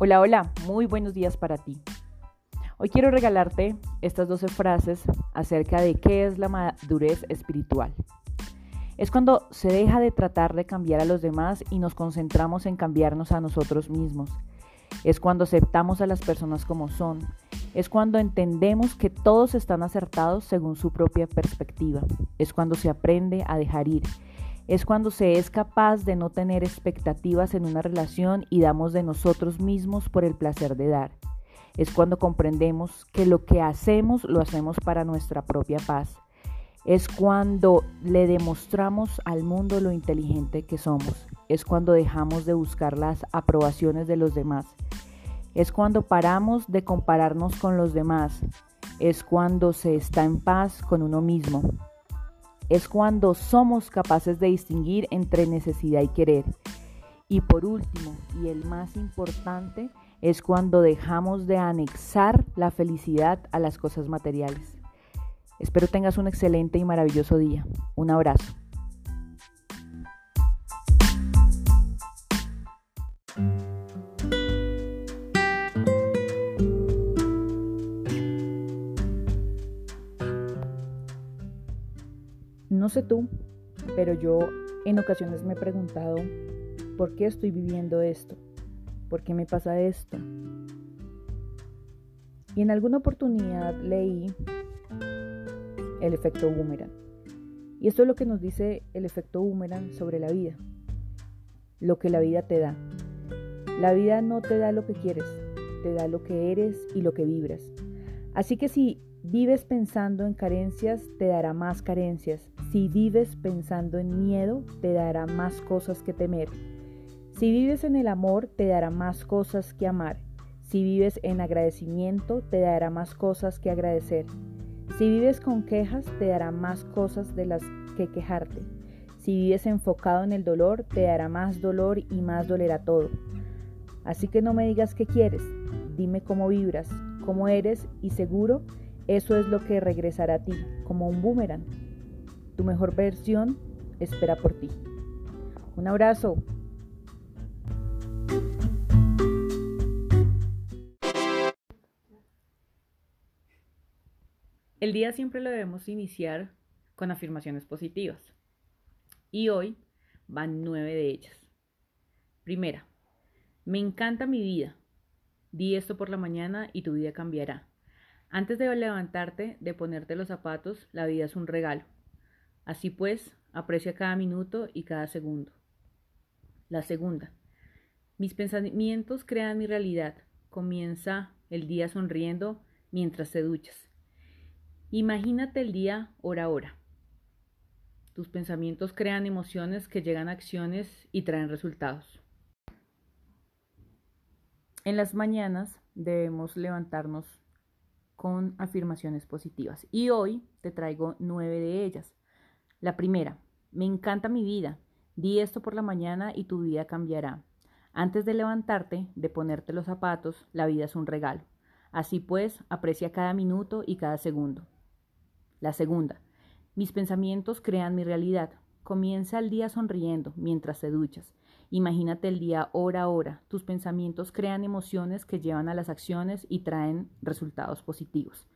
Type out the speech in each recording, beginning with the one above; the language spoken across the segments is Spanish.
Hola, hola, muy buenos días para ti. Hoy quiero regalarte estas 12 frases acerca de qué es la madurez espiritual. Es cuando se deja de tratar de cambiar a los demás y nos concentramos en cambiarnos a nosotros mismos. Es cuando aceptamos a las personas como son. Es cuando entendemos que todos están acertados según su propia perspectiva. Es cuando se aprende a dejar ir es cuando se es capaz de no tener expectativas en una relación y damos de nosotros mismos por el placer de dar. Es cuando comprendemos que lo que hacemos lo hacemos para nuestra propia paz. Es cuando le demostramos al mundo lo inteligente que somos. Es cuando dejamos de buscar las aprobaciones de los demás. Es cuando paramos de compararnos con los demás. Es cuando se está en paz con uno mismo es cuando somos capaces de distinguir entre necesidad y querer. Y por último, y el más importante, es cuando dejamos de anexar la felicidad a las cosas materiales. Espero tengas un excelente y maravilloso día. Un abrazo. No sé tú, pero yo en ocasiones me he preguntado, ¿por qué estoy viviendo esto? ¿Por qué me pasa esto? Y en alguna oportunidad leí el efecto boomerang. Y esto es lo que nos dice el efecto boomerang sobre la vida. Lo que la vida te da. La vida no te da lo que quieres, te da lo que eres y lo que vibras. Así que si vives pensando en carencias, te dará más carencias. Si vives pensando en miedo, te dará más cosas que temer. Si vives en el amor, te dará más cosas que amar. Si vives en agradecimiento, te dará más cosas que agradecer. Si vives con quejas, te dará más cosas de las que quejarte. Si vives enfocado en el dolor, te dará más dolor y más dolerá todo. Así que no me digas qué quieres, dime cómo vibras, cómo eres y seguro eso es lo que regresará a ti, como un boomerang. Tu mejor versión espera por ti. Un abrazo. El día siempre lo debemos iniciar con afirmaciones positivas. Y hoy van nueve de ellas. Primera, me encanta mi vida. Di esto por la mañana y tu vida cambiará. Antes de levantarte, de ponerte los zapatos, la vida es un regalo. Así pues, aprecia cada minuto y cada segundo. La segunda. Mis pensamientos crean mi realidad. Comienza el día sonriendo mientras te duchas. Imagínate el día hora a hora. Tus pensamientos crean emociones que llegan a acciones y traen resultados. En las mañanas debemos levantarnos con afirmaciones positivas. Y hoy te traigo nueve de ellas. La primera, me encanta mi vida. Di esto por la mañana y tu vida cambiará. Antes de levantarte, de ponerte los zapatos, la vida es un regalo. Así pues, aprecia cada minuto y cada segundo. La segunda, mis pensamientos crean mi realidad. Comienza el día sonriendo mientras te duchas. Imagínate el día hora a hora. Tus pensamientos crean emociones que llevan a las acciones y traen resultados positivos.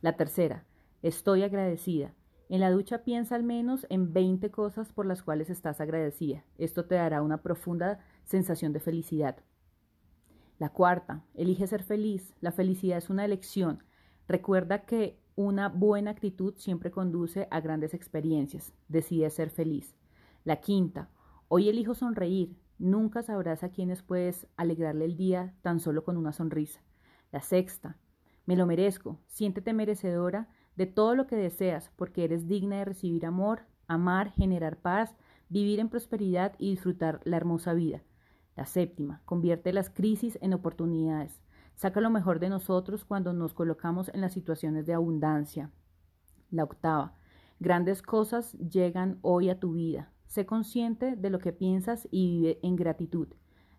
La tercera, estoy agradecida. En la ducha piensa al menos en 20 cosas por las cuales estás agradecida. Esto te dará una profunda sensación de felicidad. La cuarta, elige ser feliz. La felicidad es una elección. Recuerda que una buena actitud siempre conduce a grandes experiencias. Decide ser feliz. La quinta, hoy elijo sonreír. Nunca sabrás a quienes puedes alegrarle el día tan solo con una sonrisa. La sexta, me lo merezco, siéntete merecedora de todo lo que deseas, porque eres digna de recibir amor, amar, generar paz, vivir en prosperidad y disfrutar la hermosa vida. La séptima, convierte las crisis en oportunidades. Saca lo mejor de nosotros cuando nos colocamos en las situaciones de abundancia. La octava, grandes cosas llegan hoy a tu vida. Sé consciente de lo que piensas y vive en gratitud.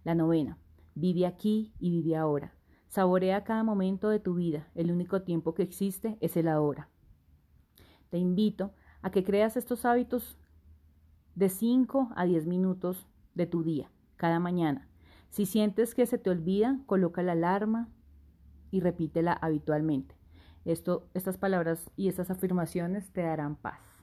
La novena. Vive aquí y vive ahora. Saborea cada momento de tu vida. El único tiempo que existe es el ahora. Te invito a que creas estos hábitos de 5 a 10 minutos de tu día, cada mañana. Si sientes que se te olvida, coloca la alarma y repítela habitualmente. Esto, estas palabras y estas afirmaciones te darán paz.